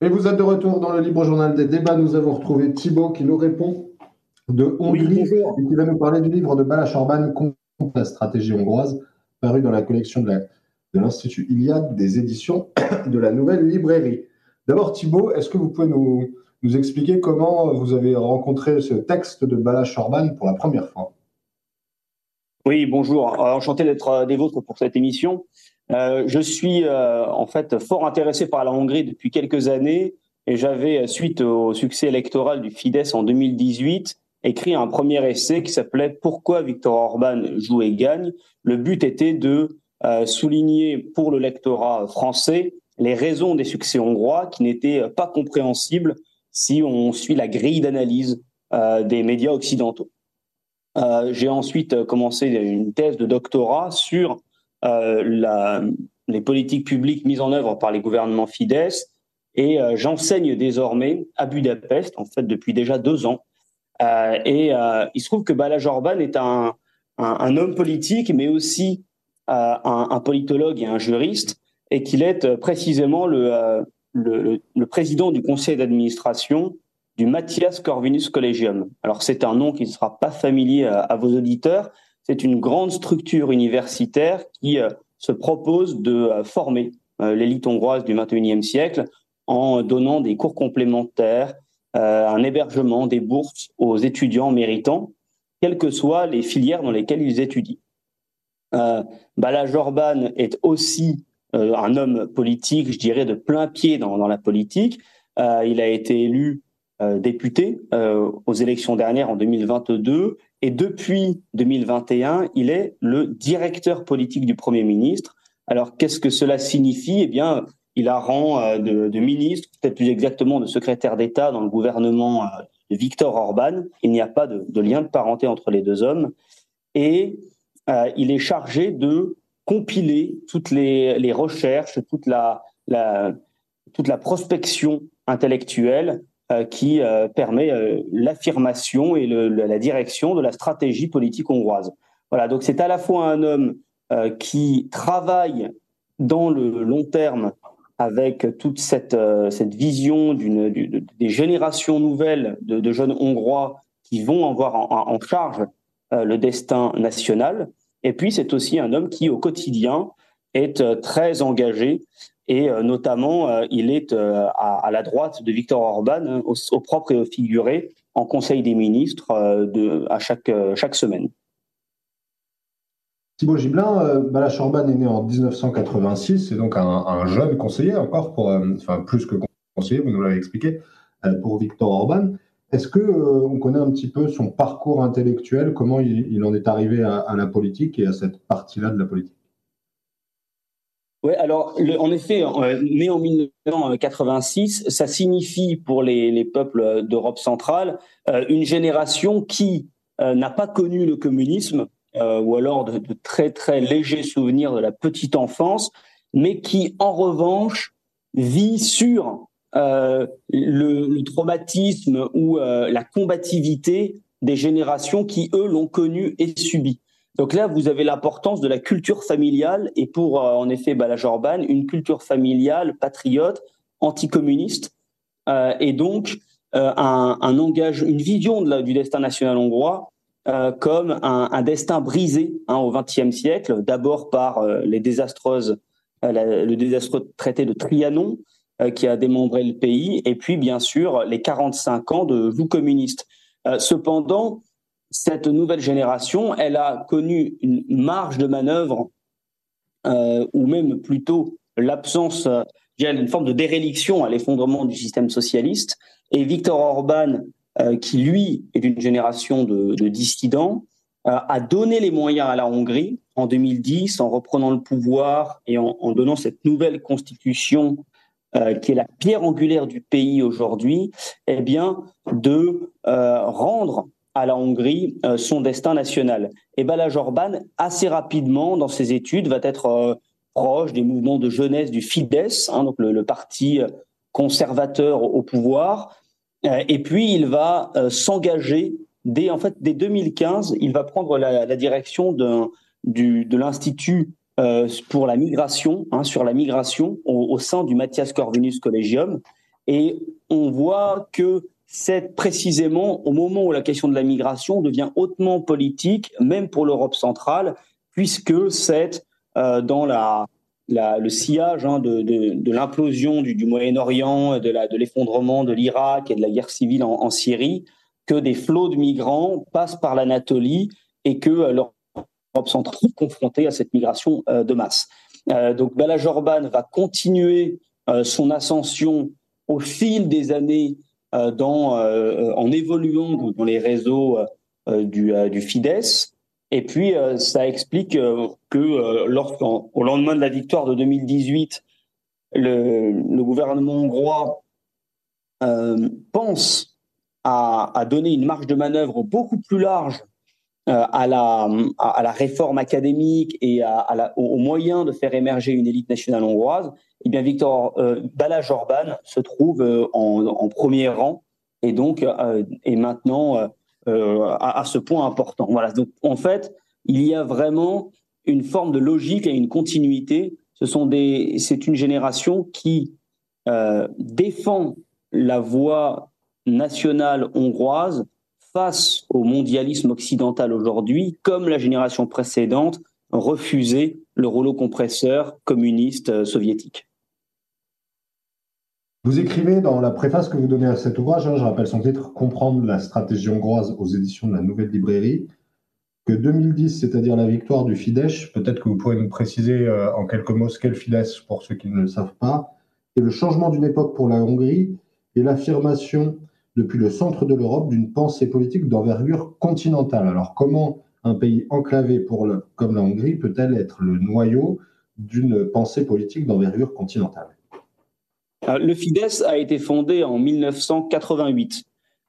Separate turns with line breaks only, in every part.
Et vous êtes de retour dans le Libre Journal des débats. Nous avons retrouvé Thibault qui nous répond de Hongrie et qui va nous parler du livre de Balash Orban contre la stratégie hongroise, paru dans la collection de l'Institut Iliade des éditions de la Nouvelle Librairie. D'abord, Thibault, est-ce que vous pouvez nous, nous, expliquer comment vous avez rencontré ce texte de Balash Orban pour la première fois?
Oui, bonjour. Enchanté d'être des vôtres pour cette émission. Euh, je suis euh, en fait fort intéressé par la Hongrie depuis quelques années et j'avais, suite au succès électoral du Fidesz en 2018, écrit un premier essai qui s'appelait Pourquoi Viktor Orban joue et gagne? Le but était de euh, souligner pour le lectorat français les raisons des succès hongrois qui n'étaient pas compréhensibles si on suit la grille d'analyse des médias occidentaux. J'ai ensuite commencé une thèse de doctorat sur euh, la, les politiques publiques mises en œuvre par les gouvernements Fidesz. Et euh, j'enseigne désormais à Budapest, en fait, depuis déjà deux ans. Euh, et il se trouve que Balaj Orban est un, un, homme politique, mais aussi un, un, politologue et un juriste, et qu'il est précisément le, le, le, président du conseil d'administration du Matthias Corvinus Collegium. Alors c'est un nom qui ne sera pas familier à vos auditeurs, c'est une grande structure universitaire qui euh, se propose de euh, former euh, l'élite hongroise du 21e siècle en donnant des cours complémentaires, un hébergement, des bourses aux étudiants méritants, quelles que soient les filières dans lesquelles ils étudient. Bala Jorban est aussi un homme politique, je dirais, de plein pied dans la politique. il a été élu député aux élections dernières en 2022 et depuis 2021, il est le directeur politique du Premier ministre. Alors, qu'est-ce que cela signifie? Eh bien, il a rang euh, de, ministre, peut-être plus exactement de secrétaire d'État dans le gouvernement euh, de Viktor Orban. Il n'y a pas de, lien de parenté entre les deux hommes. Et euh, il est chargé de compiler toutes les, recherches, toute la, toute la prospection intellectuelle qui euh, permet euh, l'affirmation et le, la direction de la stratégie politique hongroise. Voilà, donc c'est à la fois un homme qui travaille dans le long terme avec toute cette, cette vision d'une, des générations nouvelles de, de, jeunes Hongrois qui vont avoir en, en charge le destin national. Et puis c'est aussi un homme qui au quotidien est très engagé et euh, notamment, euh, il est euh, à, la droite de Victor Orban, hein, au, propre et au figuré, en Conseil des ministres à chaque, semaine.
Thibaut Gibelin, Balash Orban est né en 1986, c'est donc un, jeune conseiller encore, enfin plus que conseiller, vous nous l'avez expliqué, pour Victor Orban. Est-ce que on connaît un petit peu son parcours intellectuel, comment il, en est arrivé à, la politique et à cette partie-là de la politique?
Oui, alors en effet, euh, né en 1986, ça signifie pour les, les peuples d'Europe centrale euh, une génération qui euh, n'a pas connu le communisme ou alors de, de, très très légers souvenirs de la petite enfance, mais qui en revanche vit sur le, le, traumatisme ou la combativité des générations qui eux l'ont connu et subi. Donc là, vous avez l'importance de la culture familiale et pour, euh, en effet, Bala Jorban, une culture familiale patriote, anticommuniste euh, et donc euh, un, un engage, une vision de la, du destin national hongrois euh, comme un, un, destin brisé hein, au XXe siècle, d'abord par les désastreuses, la, le désastreux traité de Trianon qui a démembré le pays, et puis bien sûr les 45 ans de joug communiste. cependant, cette nouvelle génération, elle a connu une marge de manœuvre, euh, ou même plutôt l'absence, euh, une forme de déréliction à l'effondrement du système socialiste. Et Viktor Orban, euh, qui lui est d'une génération de, de dissidents, euh, a donné les moyens à la Hongrie en 2010 en reprenant le pouvoir et en, donnant cette nouvelle constitution qui est la pierre angulaire du pays aujourd'hui, eh bien, de rendre à la Hongrie euh, son destin national. Et Balázs Orban, assez rapidement dans ses études, va être euh, proche des mouvements de jeunesse du Fidesz, hein, donc le, parti euh, conservateur au pouvoir. et puis il va s'engager dès en fait dès 2015, il va prendre la, direction de l'institut pour la migration, hein, sur la migration au, au, sein du Matthias Corvinus Collegium. Et on voit que c'est précisément au moment où la question de la migration devient hautement politique, même pour l'Europe centrale, puisque c'est euh, dans la, le sillage hein, de, de, l'implosion du, Moyen-Orient, de l'effondrement de l'Irak et de la guerre civile en, Syrie, que des flots de migrants passent par l'Anatolie et que euh, l'Europe centrale est confrontée à cette migration euh, de masse. donc Bala Jorban va continuer son ascension au fil des années dans, en évoluant dans les réseaux du, du Fidesz. Et puis, euh, ça explique euh, que euh, au lendemain de la victoire de 2018, le, le gouvernement hongrois pense à, à, donner une marge de manœuvre beaucoup plus large à la, à, la réforme académique et à, à la, aux moyens de faire émerger une élite nationale hongroise, eh bien Victor euh, Balázs Orban se trouve en, en, premier rang et donc est maintenant euh, à, ce point important. Voilà. Donc en fait, il y a vraiment une forme de logique et une continuité. Ce sont des, c'est une génération qui euh, défend la voie nationale hongroise face au mondialisme occidental aujourd'hui, comme la génération précédente refusait le rouleau compresseur communiste euh, soviétique.
Vous écrivez dans la préface que vous donnez à cet ouvrage, hein, je rappelle son titre, Comprendre la stratégie hongroise aux éditions de la Nouvelle Librairie, que 2010, c'est-à-dire la victoire du Fidesz, peut-être que vous pourrez nous préciser euh, en quelques mots ce qu'est le Fidesz pour ceux qui ne le savent pas, et le changement d'une époque pour la Hongrie et l'affirmation depuis le centre de l'Europe d'une pensée politique d'envergure continentale. Alors comment un pays enclavé comme la Hongrie peut-elle être le noyau d'une pensée politique d'envergure continentale?
Euh, le Fidesz a été fondé en 1988.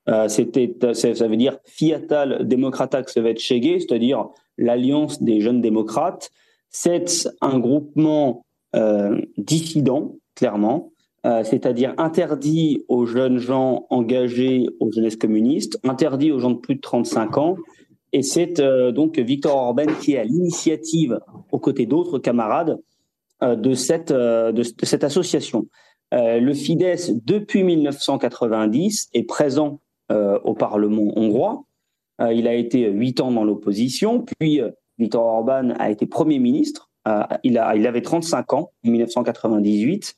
Euh, c'était, ça veut dire Fiatal Demokratak Szövetség, c'est-à-dire l'Alliance des jeunes démocrates. C'est un groupement euh, dissident, clairement, c'est-à-dire interdit aux jeunes gens engagés aux jeunesses communistes, interdit aux gens de plus de 35 ans. Et c'est donc Victor Orban qui est à l'initiative, aux côtés d'autres camarades, de cette, de cette association. Euh, le Fidesz, depuis 1990, est présent euh, au Parlement hongrois. Euh, il a été huit ans dans l'opposition, puis Viktor Orban a été Premier ministre. Il, a, il avait 35 ans en 1998.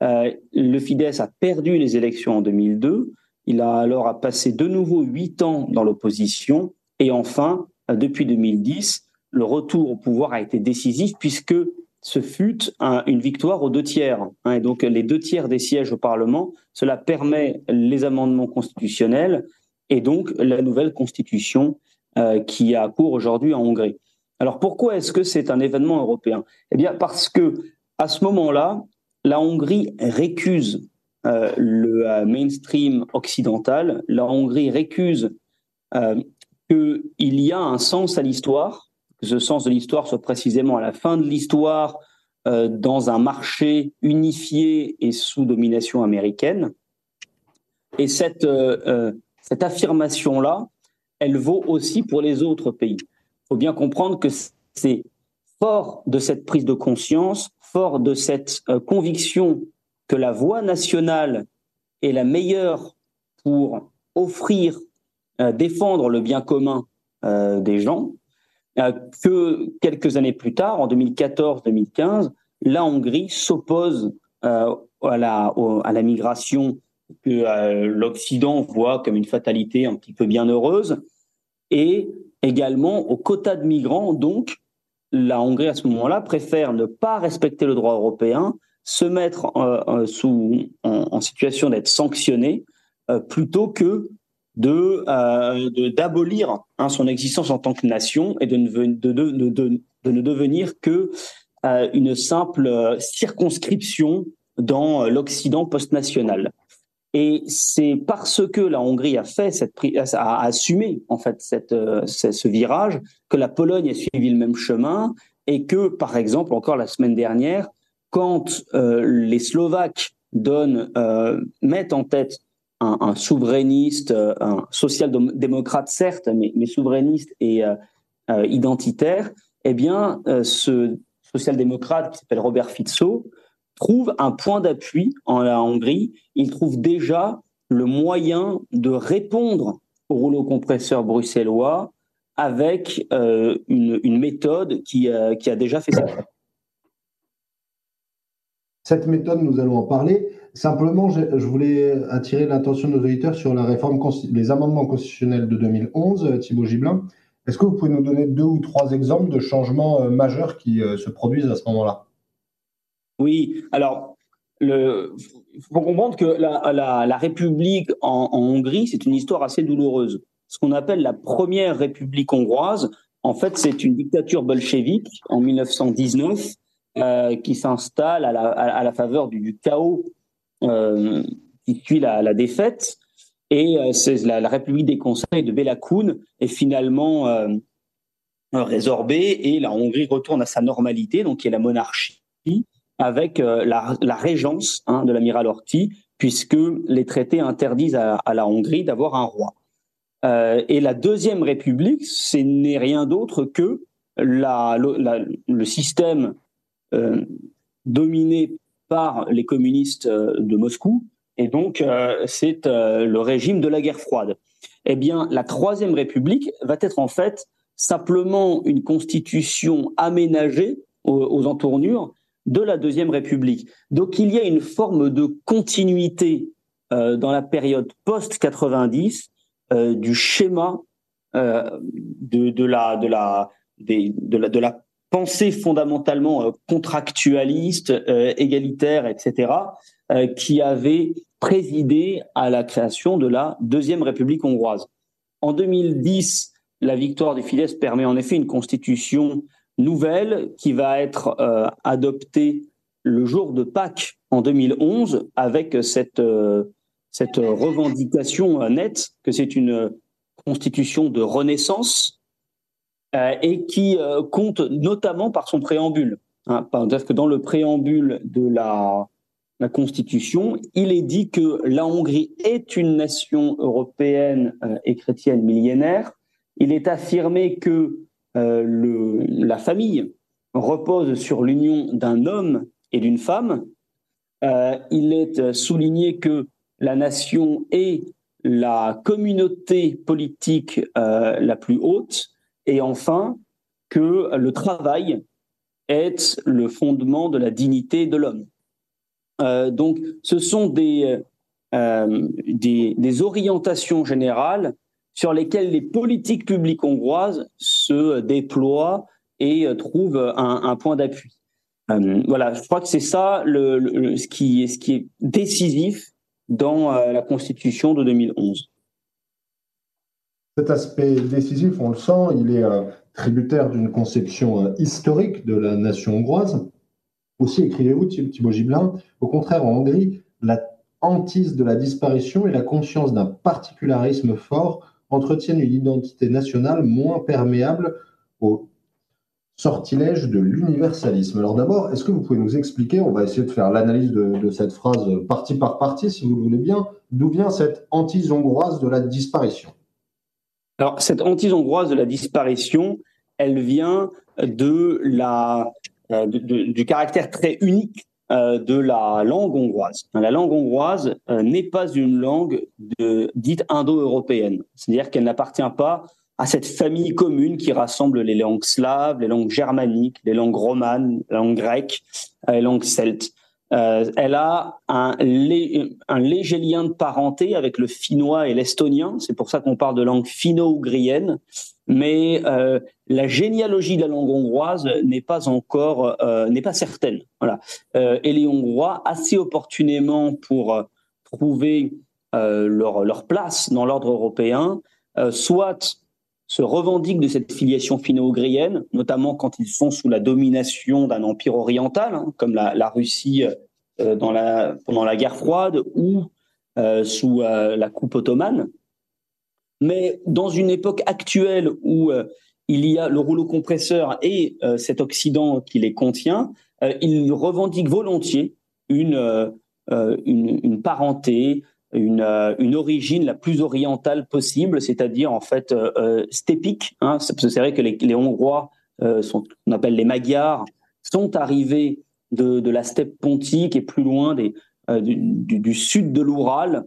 le Fidesz a perdu les élections en 2002. Il a alors passé de nouveau huit ans dans l'opposition. Et enfin, depuis 2010, le retour au pouvoir a été décisif puisque ce fut une victoire aux deux tiers. Hein, et donc les deux tiers des sièges au Parlement, cela permet les amendements constitutionnels et donc la nouvelle constitution euh, qui a cours aujourd'hui en Hongrie. Alors pourquoi est-ce que c'est un événement européen? Eh bien parce que à ce moment-là, la Hongrie récuse euh, le euh, mainstream occidental, la Hongrie récuse qu'il y a un sens à l'histoire que ce sens de l'histoire soit précisément à la fin de l'histoire euh, dans un marché unifié et sous domination américaine. Et cette, euh, euh, cette affirmation-là, elle vaut aussi pour les autres pays. Faut bien comprendre que c'est fort de cette prise de conscience, fort de cette conviction que la voie nationale est la meilleure pour offrir, défendre le bien commun des gens, euh, que quelques années plus tard, en 2014-2015, la Hongrie s'oppose euh, à, la, à la migration que euh, l'Occident voit comme une fatalité un petit peu bienheureuse, et également aux quotas de migrants. Donc, la Hongrie, à ce moment-là, préfère ne pas respecter le droit européen, se mettre sous, en, situation d'être sanctionnée, plutôt que euh, de d'abolir hein, son existence en tant que nation et de ne, de, de, de, ne devenir que euh, une simple euh, circonscription dans l'Occident post-national. Et c'est parce que la Hongrie a fait cette a assumé en fait cette, ce virage que la Pologne a suivi le même chemin et que par exemple encore la semaine dernière quand les Slovaques donnent mettent en tête un, souverainiste, euh, un social-démocrate certes, mais, mais, souverainiste et euh, euh, identitaire, eh bien, ce social-démocrate qui s'appelle Robert Fico trouve un point d'appui en la Hongrie. Il trouve déjà le moyen de répondre au rouleau compresseur bruxellois avec euh, une, méthode qui, qui, a déjà fait ça.
Cette méthode, nous allons en parler. Simplement, je, voulais attirer l'attention de nos auditeurs sur la réforme, les amendements constitutionnels de 2011, euh, Thibaut Gibelin. Est-ce que vous pouvez nous donner deux ou trois exemples de changements euh, majeurs qui se produisent à ce moment-là?
Oui, alors il faut comprendre que la, République en, Hongrie, c'est une histoire assez douloureuse. Ce qu'on appelle la première République hongroise, en fait, c'est une dictature bolchevique en 1919 euh, qui s'installe à la, faveur du, chaos euh, qui suit la, défaite. Et euh, c'est la, République des conseils de Bela est finalement résorbée et la Hongrie retourne à sa normalité, donc qui est la monarchie avec euh, la, régence hein, de l'amiral Horthy, puisque les traités interdisent à, la Hongrie d'avoir un roi. Euh, et la deuxième République, ce n'est rien d'autre que le système euh, dominé par les communistes de Moscou, et donc c'est le régime de la guerre froide. Eh bien, la troisième République va être en fait simplement une constitution aménagée aux entournures de la Deuxième République. Donc il y a une forme de continuité euh, dans la période post-90 euh, du schéma euh, de, la, de, la, de, la, pensée fondamentalement contractualiste, égalitaire, etc., qui avait présidé à la création de la Deuxième République hongroise. En 2010, la victoire des Fidesz permet en effet une constitution nouvelle qui va être euh, adoptée le jour de Pâques en 2011 avec cette, euh, cette revendication nette que c'est une constitution de renaissance euh, et qui compte notamment par son préambule. Hein, parce que dans le préambule de la, la Constitution, il est dit que la Hongrie est une nation européenne et chrétienne millénaire. Il est affirmé que euh, le, la famille repose sur l'union d'un homme et d'une femme. Euh, il est souligné que la nation est la communauté politique euh, la plus haute et enfin que le travail est le fondement de la dignité de l'homme. donc ce sont des, des, orientations générales sur lesquels les politiques publiques hongroises se déploient et euh, trouvent un, point d'appui. Euh, voilà, je crois que c'est ça le, ce, qui, ce qui est décisif dans euh, la Constitution de 2011.
Cet aspect décisif, on le sent, il est tributaire d'une conception historique de la nation hongroise. Aussi, écrivez-vous, Thibaut Gibelin, au contraire, en Hongrie, la hantise de la disparition et la conscience d'un particularisme fort entretiennent une identité nationale moins perméable au sortilège de l'universalisme. Alors d'abord, est-ce que vous pouvez nous expliquer, on va essayer de faire l'analyse de, cette phrase partie par partie, si vous le voulez bien, d'où vient cette hantise hongroise de la disparition?
Alors cette hantise hongroise de la disparition, elle vient de la, euh, du caractère très unique de la langue hongroise. La langue hongroise euh, n'est pas une langue dite indo-européenne, c'est-à-dire qu'elle n'appartient pas à cette famille commune qui rassemble les langues slaves, les langues germaniques, les langues romanes, les langues grecques, euh, les langues celtes. Elle a un, un, léger lien de parenté avec le finnois et l'estonien. C'est pour ça qu'on parle de langue finno-ougrienne mais euh, la généalogie de la langue hongroise n'est pas encore euh, n'est pas certaine. Voilà. Euh, et les Hongrois, assez opportunément pour trouver leur, leur place dans l'ordre européen, soit se revendiquent de cette filiation finno-ougrienne, notamment quand ils sont sous la domination d'un empire oriental, hein, comme la, Russie dans la, pendant la guerre froide ou sous la coupe ottomane. Mais dans une époque actuelle où euh, il y a le rouleau compresseur et euh, cet Occident qui les contient, euh, ils revendiquent volontiers une, une, parenté, une, une, origine la plus orientale possible, c'est-à-dire en fait stépique. Hein, c'est vrai que les, Hongrois, sont, qu'on appelle les Magyars, sont arrivés de, la steppe pontique et plus loin des, du, sud de l'Oural,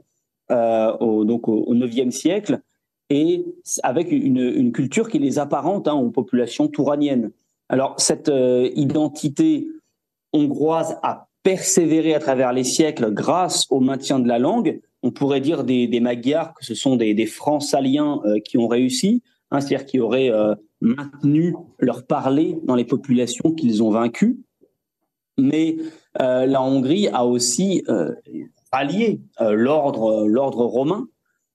au, donc au, IXe siècle, et avec une, culture qui les apparente hein, aux populations touraniennes. Alors cette identité hongroise a persévéré à travers les siècles grâce au maintien de la langue. On pourrait dire des, Magyars que ce sont des, des francs-saliens euh, qui ont réussi, hein, c'est-à-dire qui auraient euh, maintenu leur parler dans les populations qu'ils ont vaincues. Mais euh, la Hongrie a aussi allié l'ordre, l'ordre romain.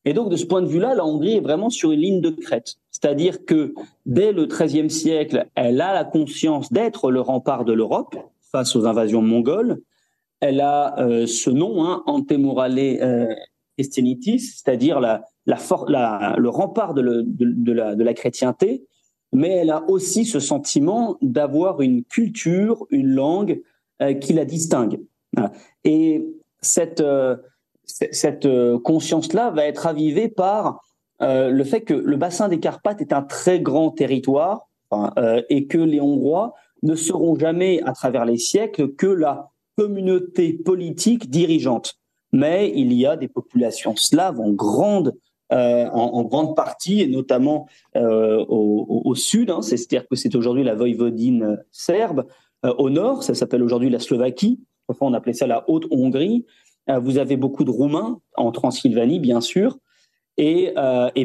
Et donc, de ce point de vue-là, la Hongrie est vraiment sur une ligne de crête. C'est-à-dire que dès le XIIIe siècle, elle a la conscience d'être le rempart de l'Europe, face aux invasions mongoles. Elle a euh, ce nom, hein, Antemurale euh, c'est-à-dire le rempart de, la, chrétienté, mais elle a aussi ce sentiment d'avoir une culture, une langue euh, qui la distingue. Et cette, cette conscience-là va être avivée par le fait que le bassin des Carpates est un très grand territoire et que les Hongrois ne seront jamais, à travers les siècles, que la communauté politique dirigeante. Mais il y a des populations slaves en grande, euh, en, grande partie, et notamment euh, au, sud, hein, c'est-à-dire que c'est aujourd'hui la Voïvodine serbe. Euh, au nord, ça s'appelle aujourd'hui la Slovaquie. Enfin, on appelait ça la Haute-Hongrie. vous avez beaucoup de Roumains en Transylvanie, bien sûr. Et,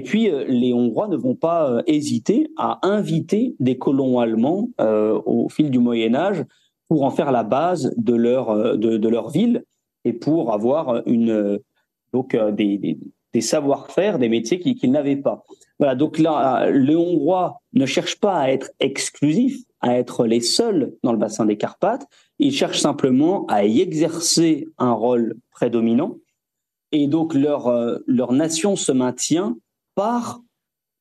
puis, les Hongrois ne vont pas hésiter à inviter des colons allemands au fil du Moyen Âge pour en faire la base de leur, de, de leur ville et pour avoir une, donc, des, des, des savoir-faire, des métiers qu'ils n'avaient pas. Voilà, donc là, les Hongrois ne cherchent pas à être exclusifs, à être les seuls dans le bassin des Carpates. Ils cherchent simplement à y exercer un rôle prédominant et donc leur, euh, leur nation se maintient par,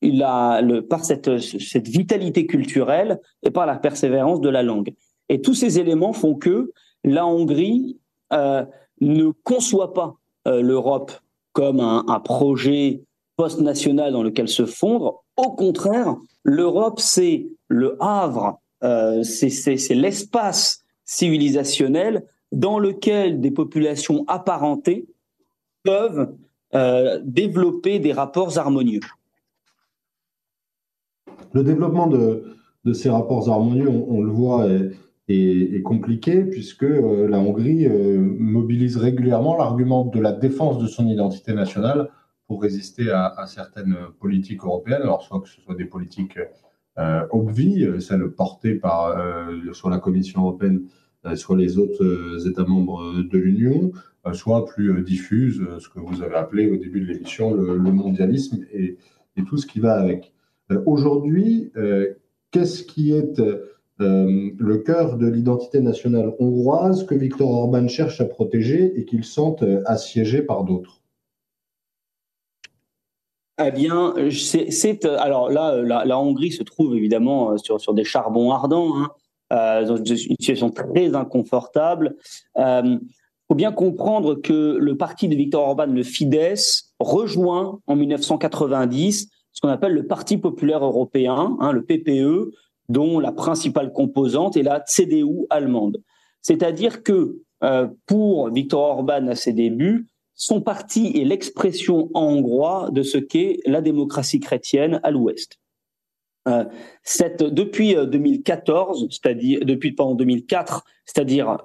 la, le, par cette, cette vitalité culturelle et par la persévérance de la langue. Et tous ces éléments font que la Hongrie euh, ne conçoit pas euh, l'Europe comme un, projet post-national dans lequel se fondre. Au contraire, l'Europe, c'est le havre, euh, c'est l'espace civilisationnel dans lequel des populations apparentées peuvent développer des rapports harmonieux.
Le développement de, ces rapports harmonieux, on, le voit, est, compliqué puisque euh, la Hongrie euh, mobilise régulièrement l'argument de la défense de son identité nationale pour résister à, certaines politiques européennes, alors soit que ce soit des politiques obvies, celles portées par soit la Commission européenne, soit les autres États membres de l'Union, euh, soit plus euh, diffuse, euh, ce que vous avez appelé au début de l'émission le, mondialisme et, tout ce qui va avec. Aujourd'hui, qu'est-ce qui est le cœur de l'identité nationale hongroise que Viktor Orban cherche à protéger et qu'il sent assiégé par d'autres.
Eh bien, c'est alors là, la, Hongrie se trouve évidemment sur, sur des charbons ardents, hein, dans une situation très inconfortable. Faut bien comprendre que le parti de Viktor Orban, le Fidesz, rejoint en 1990 ce qu'on appelle le Parti populaire européen, hein, le PPE, dont la principale composante est la CDU allemande. C'est-à-dire que euh, pour Viktor Orban à ses débuts, son parti est l'expression en hongrois de ce qu'est la démocratie chrétienne à l'Ouest. Euh, depuis 2014, euh, c'est-à-dire depuis pendant 2004, c'est-à-dire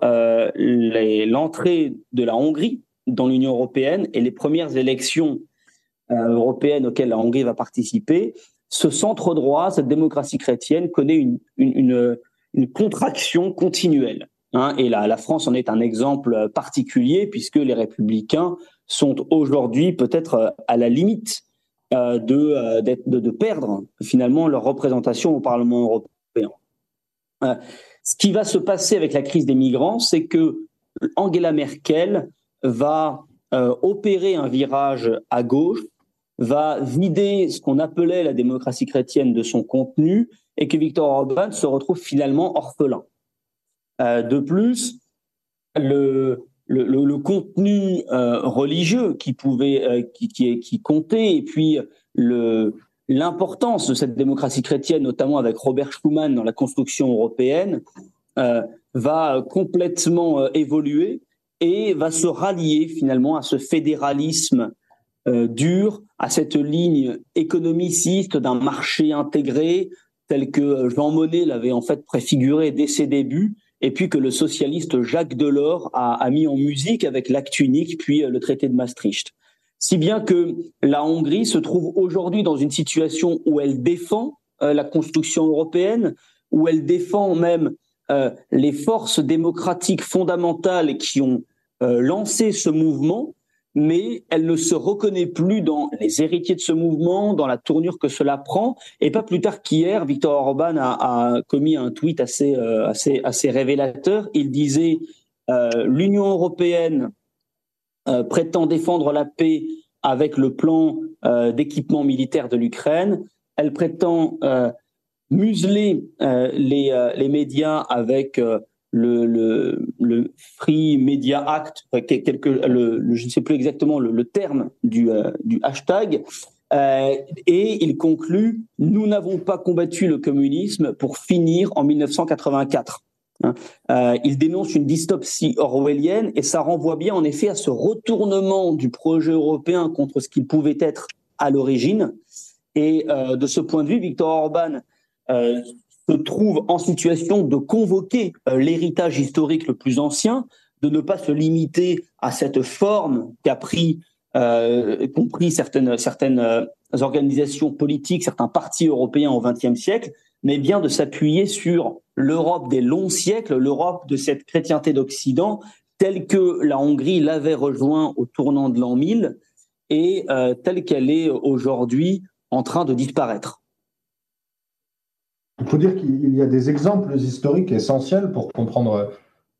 l'entrée de la Hongrie dans l'Union européenne et les premières élections européennes auxquelles la Hongrie va participer, ce centre droit, cette démocratie chrétienne connaît une, une, contraction continuelle. Hein, et la, la France en est un exemple particulier puisque les républicains sont aujourd'hui peut-être à la limite euh, euh, de, de, perdre finalement leur représentation au Parlement européen. Euh, ce qui va se passer avec la crise des migrants, c'est que Angela Merkel va opérer un virage à gauche, va vider ce qu'on appelait la démocratie chrétienne de son contenu et que Viktor Orban se retrouve finalement orphelin. de plus, le, le, contenu euh, religieux qui pouvait, euh, qui, qui, qui, comptait, et puis le l'importance de cette démocratie chrétienne, notamment avec Robert Schuman dans la construction européenne, euh, va complètement évoluer et va se rallier finalement à ce fédéralisme dur, à cette ligne économiciste d'un marché intégré tel que Jean Monnet l'avait en fait préfiguré dès ses débuts, et puis que le socialiste Jacques Delors a, a mis en musique avec l'acte unique, puis le traité de Maastricht. Si bien que la Hongrie se trouve aujourd'hui dans une situation où elle défend euh, la construction européenne, où elle défend même euh, les forces démocratiques fondamentales qui ont euh, lancé ce mouvement, mais elle ne se reconnaît plus dans les héritiers de ce mouvement, dans la tournure que cela prend. Et pas plus tard qu'hier, Viktor Orban a, a, commis un tweet assez, assez révélateur. Il disait l'Union européenne prétend défendre la paix avec le plan d'équipement militaire de l'Ukraine elle prétend euh, museler euh, euh, les, médias avec le, Free Media Act, quelque, je ne sais plus exactement le, terme du, du hashtag, et il conclut Nous n'avons pas combattu le communisme pour finir en 1984. Hein. il dénonce une dystopie orwellienne et ça renvoie bien en effet à ce retournement du projet européen contre ce qu'il pouvait être à l'origine. Et euh, de ce point de vue, Victor Orban euh, se trouve en situation de convoquer euh, l'héritage historique le plus ancien, de ne pas se limiter à cette forme qu'a pris, compris certaines, certaines organisations politiques, certains partis européens au XXe siècle, mais bien de s'appuyer sur l'Europe des longs siècles, l'Europe de cette chrétienté d'Occident, telle que la Hongrie l'avait rejoint au tournant de l'an 1000 et telle qu'elle est aujourd'hui en train de disparaître.
Il faut dire qu'il y a des exemples historiques essentiels pour comprendre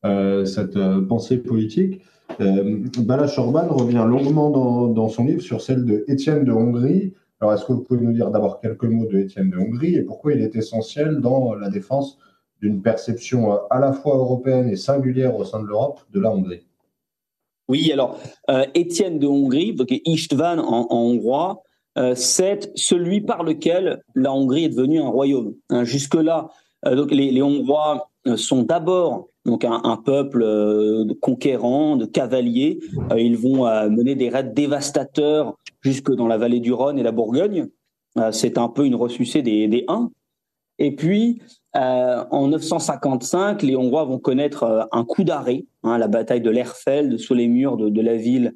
euh, cette euh, pensée politique. Euh, Balázs Orban revient longuement dans, son livre sur celle de Étienne de Hongrie. Alors, est-ce que vous pouvez nous dire d'abord quelques mots de Étienne de Hongrie et pourquoi il est essentiel dans la défense d'une perception euh, à la fois européenne et singulière au sein de l'Europe de la Hongrie?
Oui, alors Étienne de Hongrie, donc Istvan en hongrois, euh, c'est celui par lequel la Hongrie est devenue un royaume. Hein, jusque-là, euh, les, Hongrois euh, sont d'abord donc un, peuple de conquérant, de cavaliers. ils vont mener des raids dévastateurs jusque dans la vallée du Rhône et la Bourgogne. c'est un peu une ressucée des, des Huns. Et puis, en 955, les Hongrois vont connaître un coup d'arrêt, hein, la bataille de l'Erfeld sous les murs de, de la ville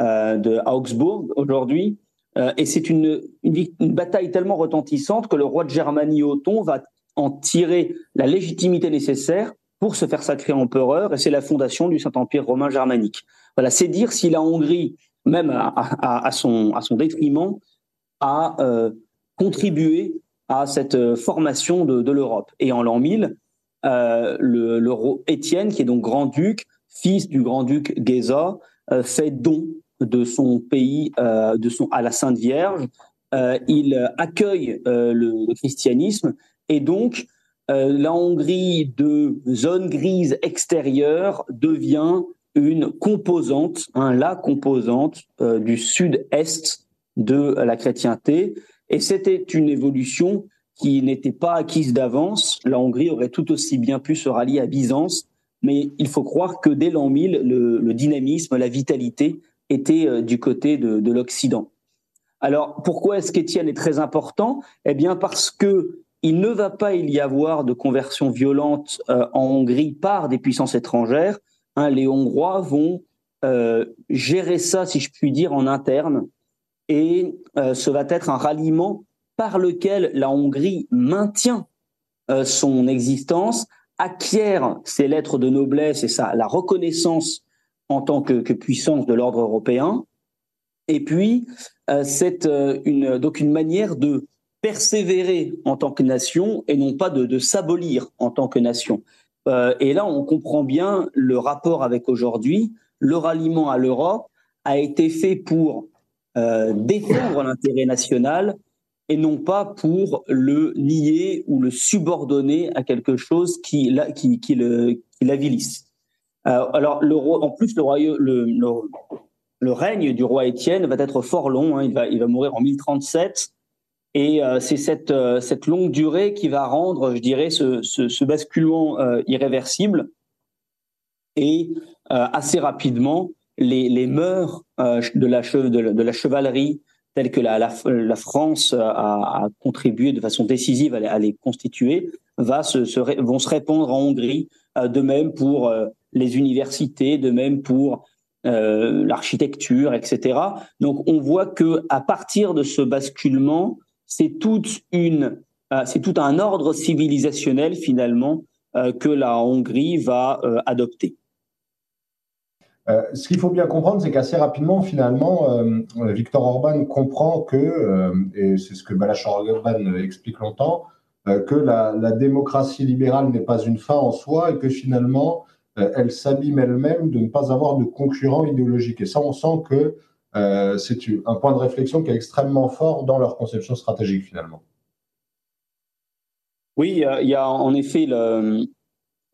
de Augsbourg aujourd'hui, euh, et c'est une, bataille tellement retentissante que le roi de Germanie Othon va en tirer la légitimité nécessaire pour se faire sacrer empereur, et c'est la fondation du Saint-Empire romain germanique. Voilà, c'est dire si la Hongrie, même à, son, à son détriment, a euh, contribué à cette euh, formation de, l'Europe. Et en l'an 1000, euh, le, le, Étienne, qui est donc grand-duc, fils du grand-duc Géza, fait don de son pays, euh, de son, à la Sainte Vierge. Euh, il accueille euh, le, christianisme et donc la Hongrie de zone grise extérieure devient une composante, hein, la composante du sud-est de la chrétienté. Et c'était une évolution qui n'était pas acquise d'avance. La Hongrie aurait tout aussi bien pu se rallier à Byzance, mais il faut croire que dès l'an 1000, le, le, dynamisme, la vitalité était euh, du côté de, l'Occident. Alors pourquoi est-ce qu'Étienne est très important? Eh bien parce que il ne va pas y avoir de conversion violente euh, en Hongrie par des puissances étrangères. Hein, les Hongrois vont euh, gérer ça, si je puis dire, en interne, et ce va être un ralliement par lequel la Hongrie maintient son existence, acquiert ses lettres de noblesse et sa, la reconnaissance en tant que, puissance de l'ordre européen. Et puis, euh, c'est euh, une, donc une manière de persévérer en tant que nation et non pas de, s'abolir en tant que nation. Euh, et là, on comprend bien le rapport avec aujourd'hui. Le ralliement à l'Europe a été fait pour défendre l'intérêt national et non pas pour le nier ou le subordonner à quelque chose qui, l'avilisse. Euh, alors, en plus, le, règne du roi Étienne va être fort long. Hein. il, va, il va mourir en 1037. Et c'est cette, cette longue durée qui va rendre, je dirais, ce, ce, basculement irréversible. Et assez rapidement, les, les mœurs de la, chevalerie telles que la, la, France a, contribué de façon décisive à, les constituer, va se, vont se répandre en Hongrie, de même pour les universités, de même pour euh, l'architecture, etc. Donc on voit que à partir de ce basculement, c'est toute une, euh, c'est tout un ordre civilisationnel finalement euh, que la Hongrie va adopter.
ce qu'il faut bien comprendre, c'est qu'assez rapidement, finalement, Victor Orban comprend que, et c'est ce que Balash Orban explique longtemps, que la, démocratie libérale n'est pas une fin en soi et que finalement, elle s'abîme elle-même de ne pas avoir de concurrent idéologique. Et ça, on sent que euh, c'est un point de réflexion qui est extrêmement fort dans leur conception stratégique finalement.
Oui, il y a en effet le,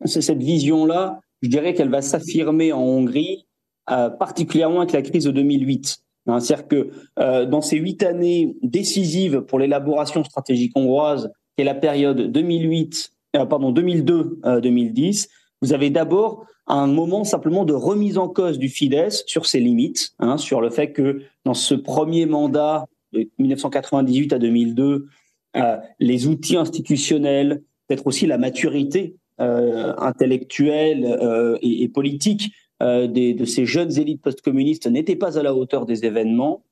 cette vision-là. Je dirais qu'elle va s'affirmer en Hongrie, euh, particulièrement avec la crise de 2008. Hein, c'est-à-dire que dans ces huit années décisives pour l'élaboration stratégique hongroise, qui est la période 2008, pardon 2002-2010, vous avez d'abord un moment simplement de remise en cause du Fidesz sur ses limites, hein, sur le fait que dans ce premier mandat de 1998 à 2002, euh, les outils institutionnels, peut-être aussi la maturité euh, intellectuelle euh, et, et, politique euh, des, de ces jeunes élites post-communistes n'étaient pas à la hauteur des événements.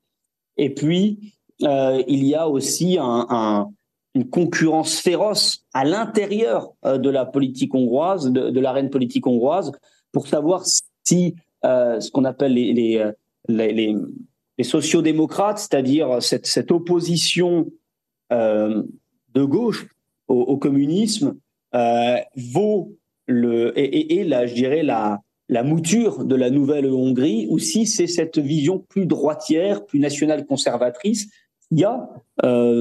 Et puis, euh, il y a aussi un, un, une concurrence féroce à l'intérieur euh, de la politique hongroise, de, l'arène politique hongroise, pour savoir si euh, ce qu'on appelle les, les, euh, les, les sociodémocrates, c'est-à-dire cette, cette, opposition de gauche au, communisme, euh, vaut le et, et, là, je dirais la la mouture de la nouvelle Hongrie, ou si c'est cette vision plus droitière, plus nationale conservatrice, y a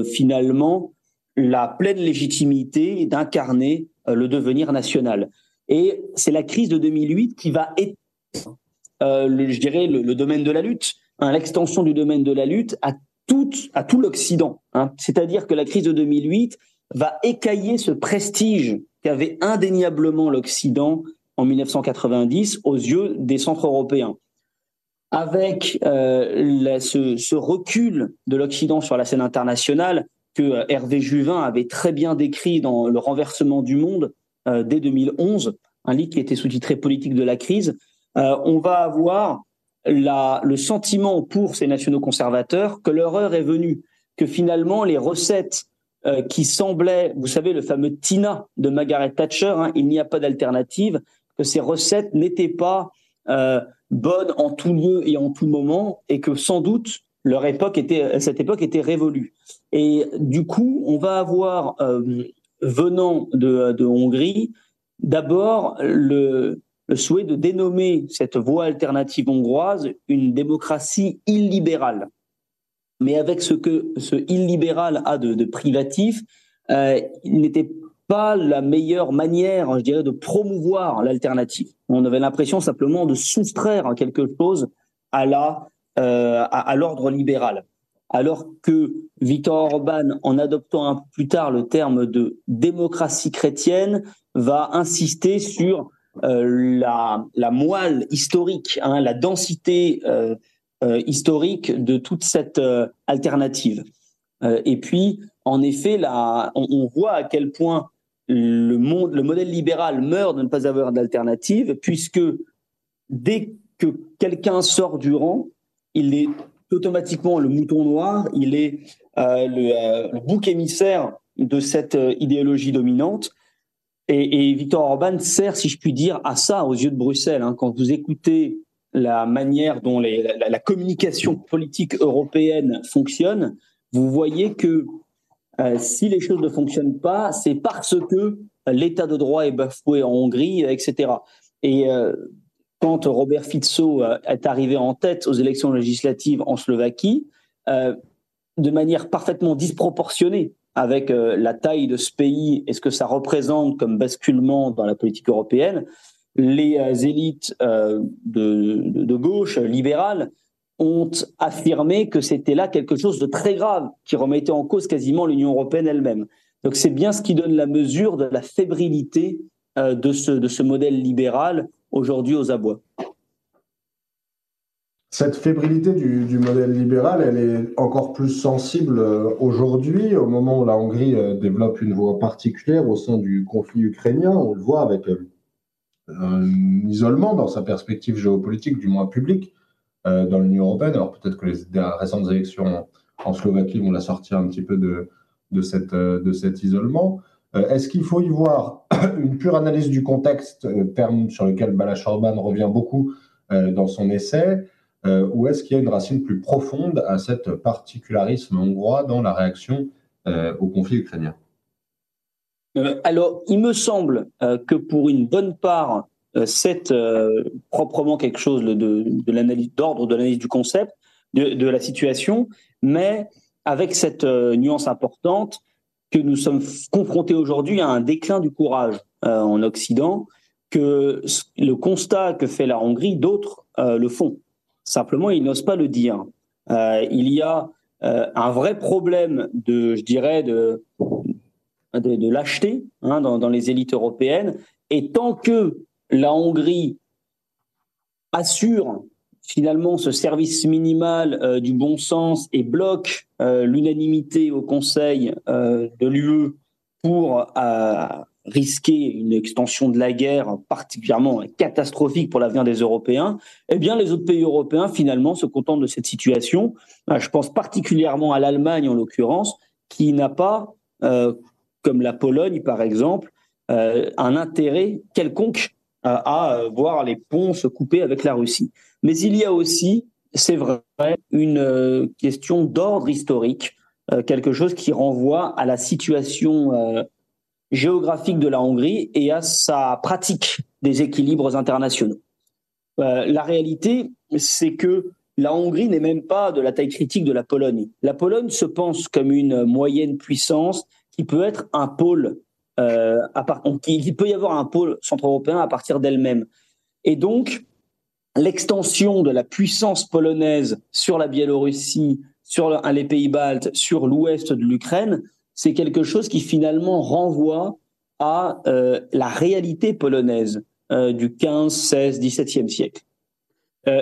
finalement la pleine légitimité d'incarner euh, le devenir national. Et c'est la crise de 2008 qui va étendre, euh, je dirais, le, domaine de la lutte, hein, l'extension du domaine de la lutte à tout, à tout l'Occident. Hein. C'est-à-dire que la crise de 2008 va écailler ce prestige qu'avait indéniablement l'Occident en 1990 aux yeux des centres européens. Avec euh, ce recul de l'Occident sur la scène internationale, que euh, Hervé Juvin avait très bien décrit dans Le renversement du monde euh, dès 2011, un livre qui était sous-titré Politique de la crise, euh, on va avoir le sentiment pour ces nationaux conservateurs que leur heure est venue, que finalement les recettes qui semblaient, vous savez, le fameux Tina de Margaret Thatcher, hein, il n'y a pas d'alternative, que ces recettes n'étaient pas bonnes en tout lieu et en tout moment, et que sans doute leur époque était, cette époque était révolue. Et du coup, on va avoir, euh, venant de, Hongrie, d'abord le, souhait de dénommer cette voie alternative hongroise une démocratie illibérale. Mais avec ce que ce illibéral a de, de privatif, euh, il n'était pas la meilleure manière, je dirais, de promouvoir l'alternative. On avait l'impression simplement de soustraire quelque chose à la euh, à, l'ordre libéral. Alors que Victor Orban, en adoptant un peu plus tard le terme de démocratie chrétienne, va insister sur euh, la, la, moelle historique, hein, la densité euh, historique de toute cette alternative. Et puis, en effet, là, on, on, voit à quel point le, monde, le modèle libéral meurt de ne pas avoir d'alternative, puisque dès que quelqu'un sort du rang, il est automatiquement le mouton noir, il est euh, le, euh, le, bouc émissaire de cette euh, idéologie dominante. Et, et, Victor Orban sert, si je puis dire, à ça aux yeux de Bruxelles. Hein. Quand vous écoutez la manière dont la, communication politique européenne fonctionne, vous voyez que si les choses ne fonctionnent pas, c'est parce que l'état de droit est bafoué en Hongrie, etc. Et quand Robert Fico euh, est arrivé en tête aux élections législatives en Slovaquie, euh, de manière parfaitement disproportionnée avec euh, la taille de ce pays et ce que ça représente comme basculement dans la politique européenne, les élites de, gauche libérales ont affirmé que c'était là quelque chose de très grave qui remettait en cause quasiment l'Union européenne elle-même. Donc c'est bien ce qui donne la mesure de la fébrilité de, ce, de ce modèle libéral aujourd'hui aux abois.
Cette fébrilité du, modèle libéral, elle est encore plus sensible euh, aujourd'hui, au moment où la Hongrie euh, développe une voie particulière au sein du conflit ukrainien. On le voit avec un isolement dans sa perspective géopolitique, du moins publique, dans l'Union européenne. Alors peut-être que les récentes élections en Slovaquie vont la sortir un petit peu de, cette, de cet isolement. Euh, est-ce qu'il faut y voir une pure analyse du contexte, euh, terme sur lequel Balash Orban revient beaucoup euh, dans son essai, ou est-ce qu'il y a une racine plus profonde à cet particularisme hongrois dans la réaction au conflit ukrainien?
Alors, il me semble que pour une bonne part, c'est proprement quelque chose de, l'analyse d'ordre, de l'analyse du concept, de, la situation, mais avec cette nuance importante que nous sommes confrontés aujourd'hui à un déclin du courage euh, en Occident, que le constat que fait la Hongrie, d'autres euh, le font. Simplement, ils n'osent pas le dire. Euh, il y a un vrai problème de, je dirais, de, de, lâcheté hein, dans, dans les élites européennes. Et tant que la Hongrie assure finalement ce service minimal euh, du bon sens et bloque euh, l'unanimité au Conseil euh, de l'UE pour risquer une extension de la guerre particulièrement catastrophique pour l'avenir des Européens, eh bien les autres pays européens finalement se contentent de cette situation. Je pense particulièrement à l'Allemagne en l'occurrence, qui n'a pas, comme la Pologne par exemple, un intérêt quelconque à voir les ponts se couper avec la Russie. Mais il y a aussi, c'est vrai, une euh, question d'ordre historique, euh, quelque chose qui renvoie à la situation euh, géographique de la Hongrie et à sa pratique des équilibres internationaux. la réalité, c'est que la Hongrie n'est même pas de la taille critique de la Pologne. La Pologne se pense comme une moyenne puissance qui peut être un pôle, euh, part, il peut y avoir un pôle centre-européen à partir d'elle-même. Et donc, l'extension de la puissance polonaise sur la Biélorussie, sur les pays baltes, sur l'ouest de l'Ukraine, c'est quelque chose qui finalement renvoie à euh, la réalité polonaise euh, du 15, 16, 17e siècle.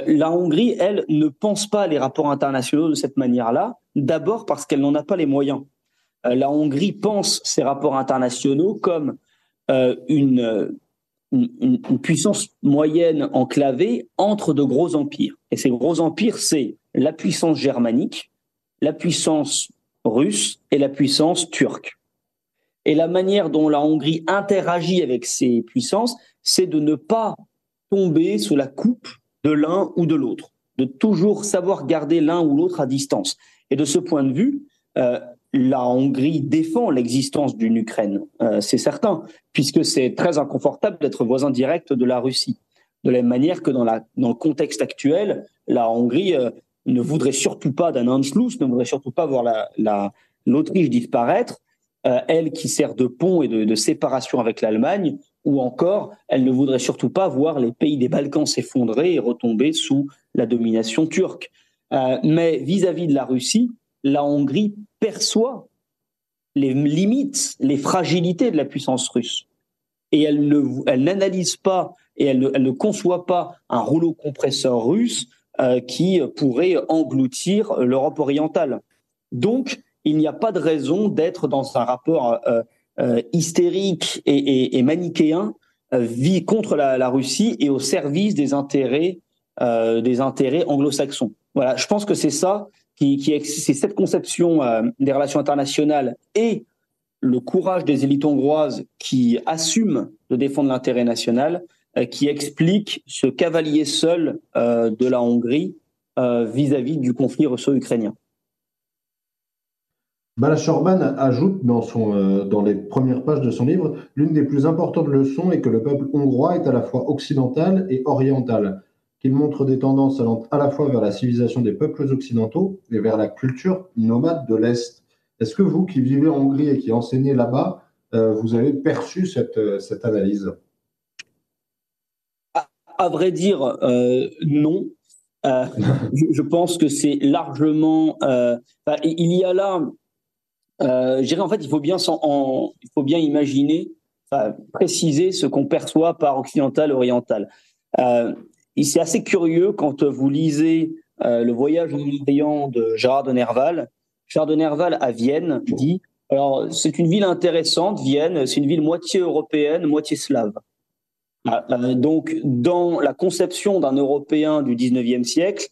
La Hongrie, elle, ne pense pas les rapports internationaux de cette manière-là, d'abord parce qu'elle n'en a pas les moyens. La Hongrie pense ces rapports internationaux comme une, une, puissance moyenne enclavée entre de gros empires. Et ces gros empires, c'est la puissance germanique, la puissance russe et la puissance turque. Et la manière dont la Hongrie interagit avec ces puissances, c'est de ne pas tomber sous la coupe de l'un ou de l'autre, de toujours savoir garder l'un ou l'autre à distance. Et de ce point de vue, euh, la Hongrie défend l'existence d'une Ukraine, euh, c'est certain, puisque c'est très inconfortable d'être voisin direct de la Russie. De la même manière que dans, le contexte actuel, la Hongrie euh, ne voudrait surtout pas d'un Anschluss, ne voudrait surtout pas voir l'Autriche la, disparaître, euh, elle qui sert de pont et de, de séparation avec l'Allemagne, ou encore, elle ne voudrait surtout pas voir les pays des Balkans s'effondrer et retomber sous la domination turque. mais vis à -vis de la Russie, la Hongrie perçoit les limites, les fragilités de la puissance russe. Et elle, n'analyse pas et elle ne, conçoit pas un rouleau compresseur russe euh, qui pourrait engloutir l'Europe orientale. Donc, il n'y a pas de raison d'être dans un rapport euh, euh, hystérique et, manichéen contre la, Russie et au service des intérêts des intérêts anglo-saxons. Voilà, je pense que c'est ça qui, c'est cette conception euh, des relations internationales et le courage des élites hongroises qui assument de défendre l'intérêt national euh, qui explique ce cavalier seul euh, de la Hongrie vis-à-vis du conflit russo-ukrainien.
Balash ajoute dans, son, dans les premières pages de son livre l'une des plus importantes leçons est que le peuple hongrois est à la fois occidental et oriental. Il montre des tendances allant à la fois vers la civilisation des peuples occidentaux et vers la culture nomade de l'Est. Est-ce que vous, qui vivez en Hongrie et qui enseignez là-bas, euh, vous avez perçu cette, euh, cette analyse?
À, vrai dire, euh, non. je, pense que c'est largement. il y a là, je dirais en fait, il faut bien, il faut bien imaginer, préciser ce qu'on perçoit par occidental oriental. C'est assez curieux quand vous lisez le voyage en Orient de Gérard de Nerval. Gérard de Nerval à Vienne dit alors, c'est une ville intéressante, Vienne. C'est une ville moitié européenne, moitié slave. Ah, euh, donc, dans la conception d'un Européen du 19e siècle,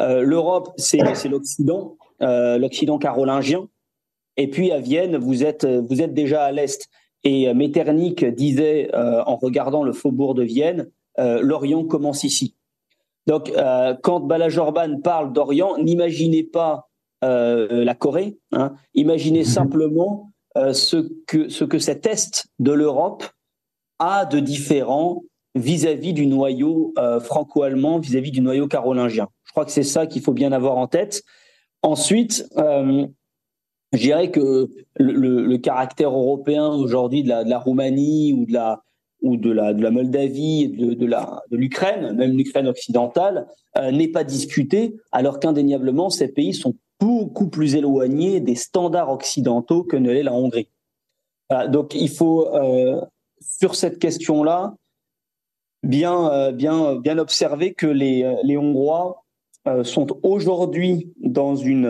euh, l'Europe, c'est l'Occident, euh, l'Occident carolingien. Et puis à Vienne, vous êtes, vous êtes déjà à l'Est. Et Metternich disait, en regardant le faubourg de Vienne, l'Orient commence ici. Donc, quand Balajorban parle d'Orient, n'imaginez pas euh, la Corée. Hein. Imaginez mhm. simplement euh, ce, que, ce que cet Est de l'Europe a de différent vis-à-vis du noyau euh, franco-allemand, vis-à-vis du noyau carolingien. Je crois que c'est ça qu'il faut bien avoir en tête. Ensuite, je dirais que le, caractère européen aujourd'hui de la, Roumanie ou de la, ou de la, de la Moldavie, de, de, la, de l'Ukraine, même l'Ukraine occidentale, n'est pas discuté, alors qu'indéniablement, ces pays sont beaucoup plus éloigné des standards occidentaux que ne l'est la Hongrie. donc il faut, euh, sur cette question-là, bien, euh, bien, bien observer que les, les Hongrois euh, sont aujourd'hui dans une,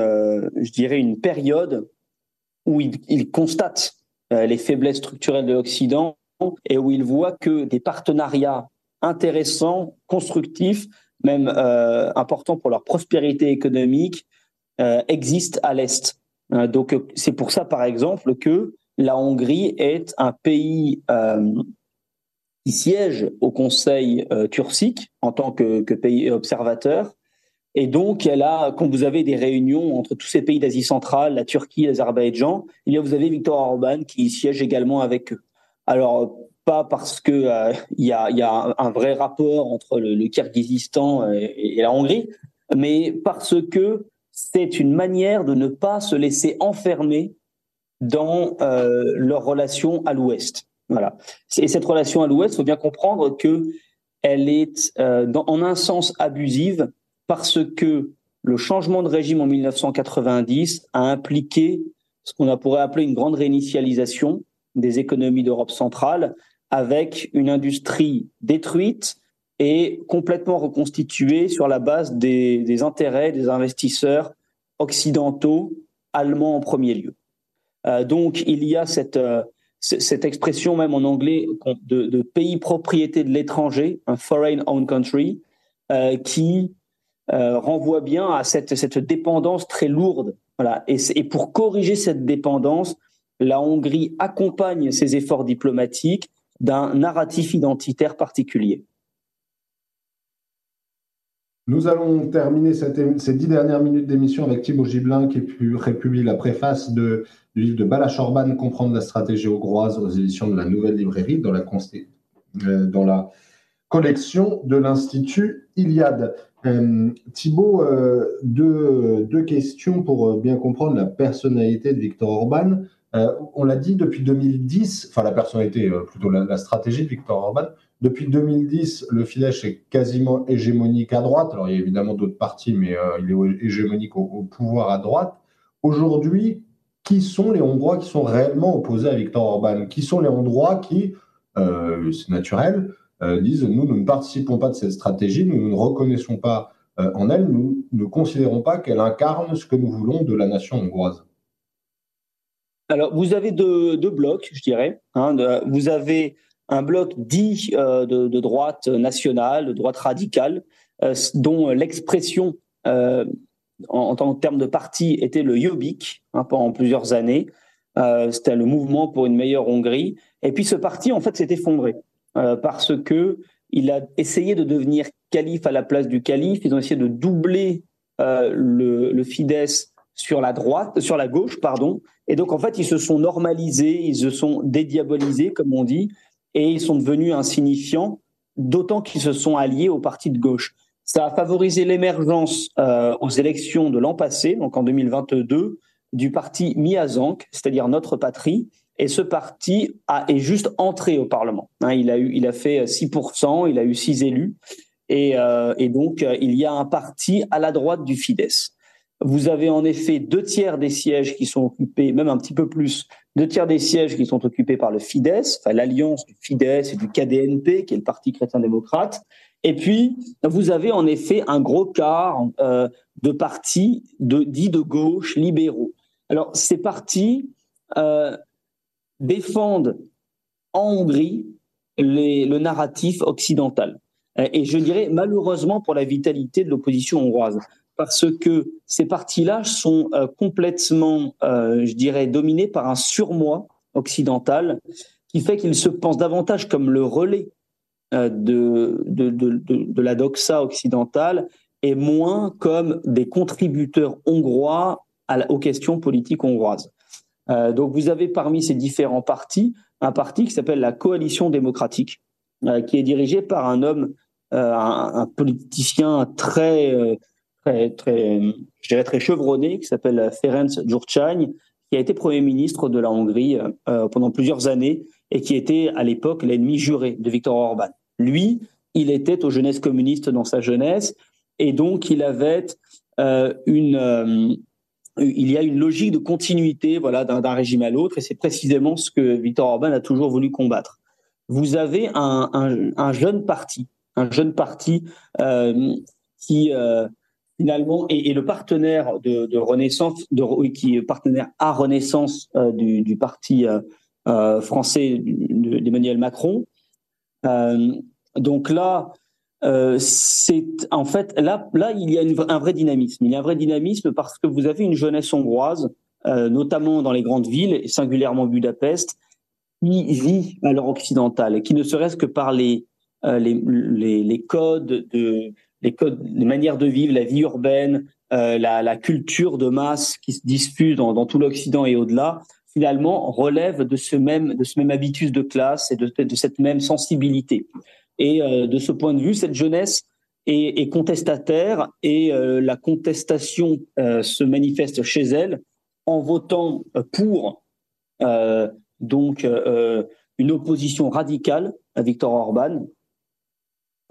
je dirais, une période où ils constatent les faiblesses structurelles de l'Occident et où ils voient que des partenariats intéressants, constructifs, même importants pour leur prospérité économique, euh, existe à l'Est. Euh, donc c'est pour ça, par exemple, que la Hongrie est un pays euh, qui siège au Conseil turcique en tant que, pays observateur. Et donc, elle a, quand vous avez des réunions entre tous ces pays d'Asie centrale, la Turquie, l'Azerbaïdjan, vous avez Viktor Orban qui siège également avec eux. Alors, pas parce que il y, a, un vrai rapport entre le, Kirghizistan et, la Hongrie, mais parce que c'est une manière de ne pas se laisser enfermer dans euh, leur relation à l'Ouest. Voilà. Et cette relation à l'Ouest, il faut bien comprendre que elle est euh, en un sens abusive parce que le changement de régime en 1990 a impliqué ce qu'on pourrait appeler une grande réinitialisation des économies d'Europe centrale avec une industrie détruite, et complètement reconstitué sur la base des, intérêts des investisseurs occidentaux, allemands en premier lieu. Euh, donc il y a cette, euh, cette expression même en anglais de, pays propriété de l'étranger, un foreign owned country, euh, qui renvoie bien à cette, cette dépendance très lourde. Voilà. Et pour corriger cette dépendance, la Hongrie accompagne ses efforts diplomatiques d'un narratif identitaire particulier.
Nous allons terminer ces dix dernières minutes d'émission avec Thibaut Gibelin qui républie la préface du livre de Balach Orban, Comprendre la stratégie hongroise aux éditions de la Nouvelle Librairie dans la, euh, collection de l'Institut Iliade. Euh, Thibaut, euh, deux, questions pour bien comprendre la personnalité de Victor Orban. On l'a dit depuis 2010, enfin la personnalité, plutôt la, la, stratégie de Victor Orban. Depuis 2010, le Fidesz est quasiment hégémonique à droite. Alors, il y a évidemment d'autres partis, mais euh, il est hégémonique au, pouvoir à droite. Aujourd'hui, qui sont les Hongrois qui sont réellement opposés à Viktor Orban? Qui sont les Hongrois qui, euh, c'est naturel, euh, disent nous, nous ne participons pas de cette stratégie, nous ne reconnaissons pas en elle, nous ne considérons pas qu'elle incarne ce que nous voulons de la nation hongroise?
Alors, vous avez deux, blocs, je dirais. Hein, vous avez un bloc dit euh, de, droite nationale, de droite radicale, euh, dont l'expression euh, en, tant que terme de parti était le Jobbik hein, pendant plusieurs années. C'était le mouvement pour une meilleure Hongrie. Et puis ce parti, en fait, s'est effondré parce que il a essayé de devenir calife à la place du calife. Ils ont essayé de doubler le, le Fidesz sur la droite, sur la gauche, pardon. Et donc en fait, ils se sont normalisés, ils se sont dédiabolisés, comme on dit, et ils sont devenus insignifiants, d'autant qu'ils se sont alliés au parti de gauche. Ça a favorisé l'émergence euh, aux élections de l'an passé, donc en 2022, du parti Miazank, c'est-à-dire Notre Patrie, et ce parti a, est juste entré au Parlement. Hein, il, a eu, il a fait 6%, il a eu 6 élus, et, et donc il y a un parti à la droite du Fidesz. Vous avez en effet deux tiers des sièges qui sont occupés, même un petit peu plus, deux tiers des sièges qui sont occupés par le Fidesz, enfin l'alliance du Fidesz et du KDNP, qui est le Parti chrétien-démocrate. Et puis, vous avez en effet un gros quart euh, de partis dits de gauche, libéraux. Alors, ces partis euh, défendent en Hongrie le narratif occidental. Et je dirais malheureusement pour la vitalité de l'opposition hongroise parce que ces partis-là sont euh, complètement, euh, je dirais, dominés par un surmoi occidental qui fait qu'ils se pensent davantage comme le relais euh, de, de, de, la doxa occidentale et moins comme des contributeurs hongrois aux questions politiques hongroises. donc vous avez parmi ces différents partis un parti qui s'appelle la Coalition démocratique, qui est dirigé par un homme, un, politicien très très, très, je dirais très chevronné, qui s'appelle Ferenc Gyurcsány, qui a été Premier ministre de la Hongrie euh, pendant plusieurs années et qui était à l'époque l'ennemi juré de Viktor Orban. Lui, il était aux jeunesses communistes dans sa jeunesse et donc il avait euh, une, euh, il y a une logique de continuité voilà d'un régime à l'autre et c'est précisément ce que Viktor Orban a toujours voulu combattre. Vous avez un, un jeune parti, un jeune parti qui finalement, et, le partenaire de, Renaissance, de, qui est partenaire à Renaissance euh, du, parti euh, euh, français d'Emmanuel Macron. donc là, c'est en fait là, là il y a un vrai dynamisme. Il y a un vrai dynamisme parce que vous avez une jeunesse hongroise, notamment dans les grandes villes et singulièrement Budapest, qui vit à l'heure occidentale et qui ne serait-ce que par les, les, les codes de les manières de vivre, la vie urbaine, euh, la, culture de masse qui se diffuse dans, tout l'Occident et au-delà, finalement relève de ce même de habitus de classe et de, cette même sensibilité. Et euh, de ce point de vue, cette jeunesse est, est contestataire et euh, la contestation se manifeste chez elle en votant pour donc une opposition radicale à Viktor Orban,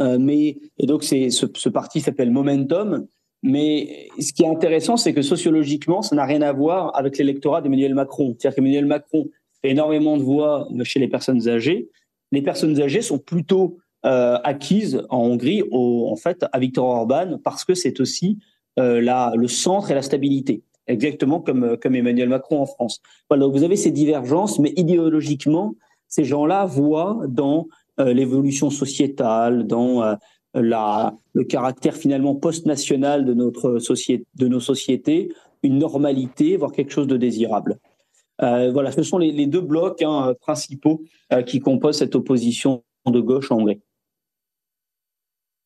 euh, mais et donc ce, ce, parti s'appelle Momentum. Mais ce qui est intéressant, c'est que sociologiquement, ça n'a rien à voir avec l'électorat d'Emmanuel Macron. C'est-à-dire qu'Emmanuel Macron fait énormément de voix chez les personnes âgées. Les personnes âgées sont plutôt euh, acquises en Hongrie, au, en fait, à Viktor Orban, parce que c'est aussi euh, la, le centre et la stabilité, exactement comme, comme Emmanuel Macron en France. Voilà, donc vous avez ces divergences, mais idéologiquement, ces gens-là voient dans euh, l'évolution sociétale, dans euh, la, le caractère finalement post-national de, notre société, de nos sociétés, une normalité, voire quelque chose de désirable. Euh, voilà, ce sont les, deux blocs hein, principaux euh, qui composent cette opposition de gauche en Hongrie.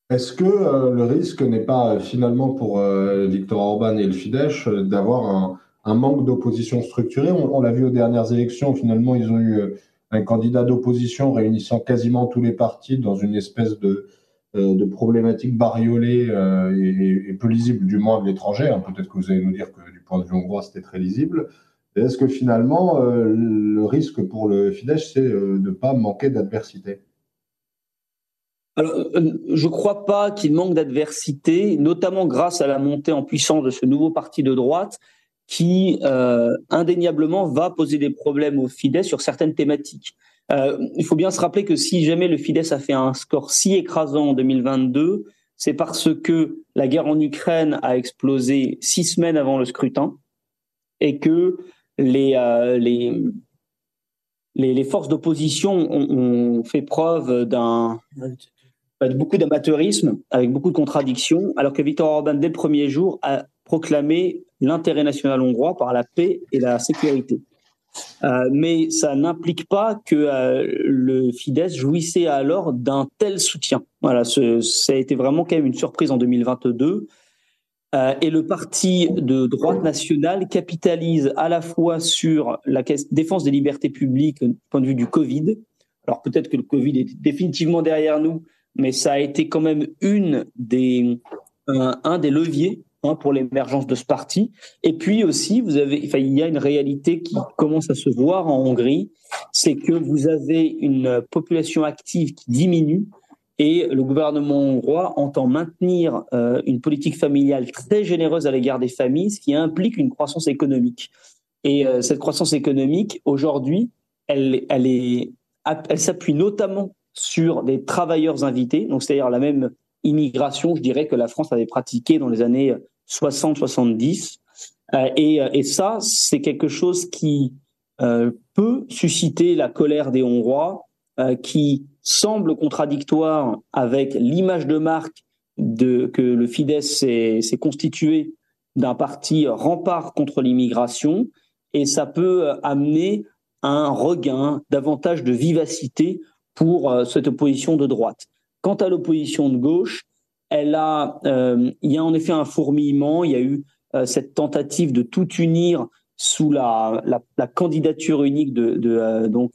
Est-ce que euh, le risque n'est pas finalement pour euh, Viktor Orban et le Fidesz d'avoir un, un, manque d'opposition structurée? On l'a vu aux dernières élections, finalement, ils ont eu un candidat d'opposition réunissant quasiment tous les partis dans une espèce de, euh, problématique bariolée euh, et, peu lisible, du moins de l'étranger. Hein. Peut-être que vous allez nous dire que du point de vue hongrois, c'était très lisible. Est-ce que finalement, euh, le risque pour le Fidesz, c'est de ne pas manquer d'adversité?
Je ne crois pas qu'il manque d'adversité, notamment grâce à la montée en puissance de ce nouveau parti de droite qui euh, indéniablement va poser des problèmes au Fidesz sur certaines thématiques. Euh, il faut bien se rappeler que si jamais le Fidesz a fait un score si écrasant en 2022, c'est parce que la guerre en Ukraine a explosé six semaines avant le scrutin et que les, euh, les, les, forces d'opposition ont, fait preuve d'un beaucoup d'amateurisme, avec beaucoup de contradictions, alors que Viktor Orban, dès le premier jour, a proclamé l'intérêt national hongrois par la paix et la sécurité. Euh, mais ça n'implique pas que euh, le Fidesz jouissait alors d'un tel soutien. Voilà, ça a été vraiment quand même une surprise en 2022. Euh, et le parti de droite nationale capitalise à la fois sur la défense des libertés publiques du point de vue du Covid. Alors peut-être que le Covid est définitivement derrière nous, mais ça a été quand même une des, un des leviers hein, pour l'émergence de ce parti. Et puis aussi, vous avez, il y a une réalité qui commence à se voir en Hongrie, c'est que vous avez une population active qui diminue Et le gouvernement hongrois entend maintenir une politique familiale très généreuse à l'égard des familles, ce qui implique une croissance économique. Et cette croissance économique, aujourd'hui, elle, elle, est, elle s'appuie notamment sur des travailleurs invités, donc c'est-à-dire la même immigration, je dirais, que la France avait pratiquée dans les années 60-70. Euh, et, euh, et, ça, c'est quelque chose qui euh, peut susciter la colère des Hongrois, qui semble contradictoire avec l'image de marque de, que le Fidesz s'est constitué d'un parti rempart contre l'immigration, et ça peut amener un regain, davantage de vivacité pour cette opposition de droite. Quant à l'opposition de gauche, elle a, euh, il y a en effet un fourmillement. Il y a eu euh, cette tentative de tout unir sous la, la, candidature unique de, de euh, donc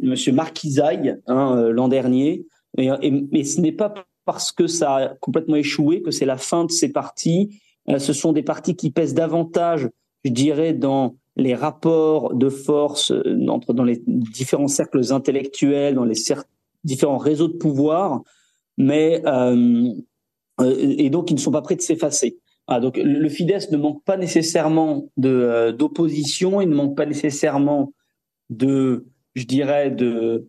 Monsieur Marquisaille hein, l'an dernier. Mais ce n'est pas parce que ça a complètement échoué que c'est la fin de ces partis. ce sont des partis qui pèsent davantage, je dirais, dans les rapports de force entre dans les différents cercles intellectuels, dans les différents réseaux de pouvoir, mais euh, euh, et donc ils ne sont pas prêts de s'effacer. Ah, donc le Fidesz ne manque pas nécessairement de euh, d'opposition, il ne manque pas nécessairement de, je dirais, de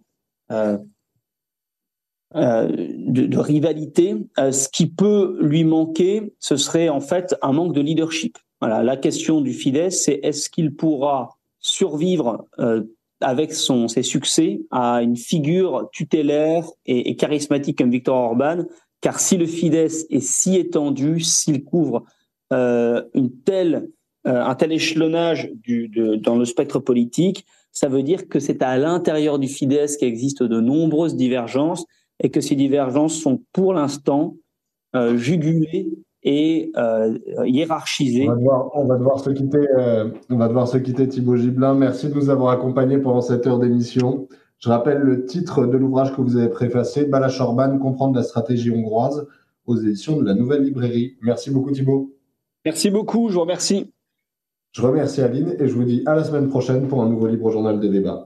de, rivalité. ce qui peut lui manquer, ce serait en fait un manque de leadership. Voilà, la question du Fidesz, c'est est-ce qu'il pourra survivre avec ses succès à une figure tutélaire et, charismatique comme Victor Orban, car si le Fidesz est si étendu, s'il couvre euh, euh, un tel échelonnage dans le spectre politique, ça veut dire que c'est à l'intérieur du Fidesz qu'il existe de nombreuses divergences et que ces divergences sont pour l'instant euh, jugulées et euh, hiérarchisé.
On va, devoir, on va devoir se quitter. Euh, on va devoir se quitter, Thibaut Gibelin. Merci de nous avoir accompagnés pendant cette heure d'émission. Je rappelle le titre de l'ouvrage que vous avez préfacé, Balash Orban, comprendre la stratégie hongroise, aux éditions de la Nouvelle Librairie. Merci beaucoup, Thibaut.
Merci beaucoup. Je vous remercie.
Je remercie Aline et je vous dis à la semaine prochaine pour un nouveau Libre Journal des débats.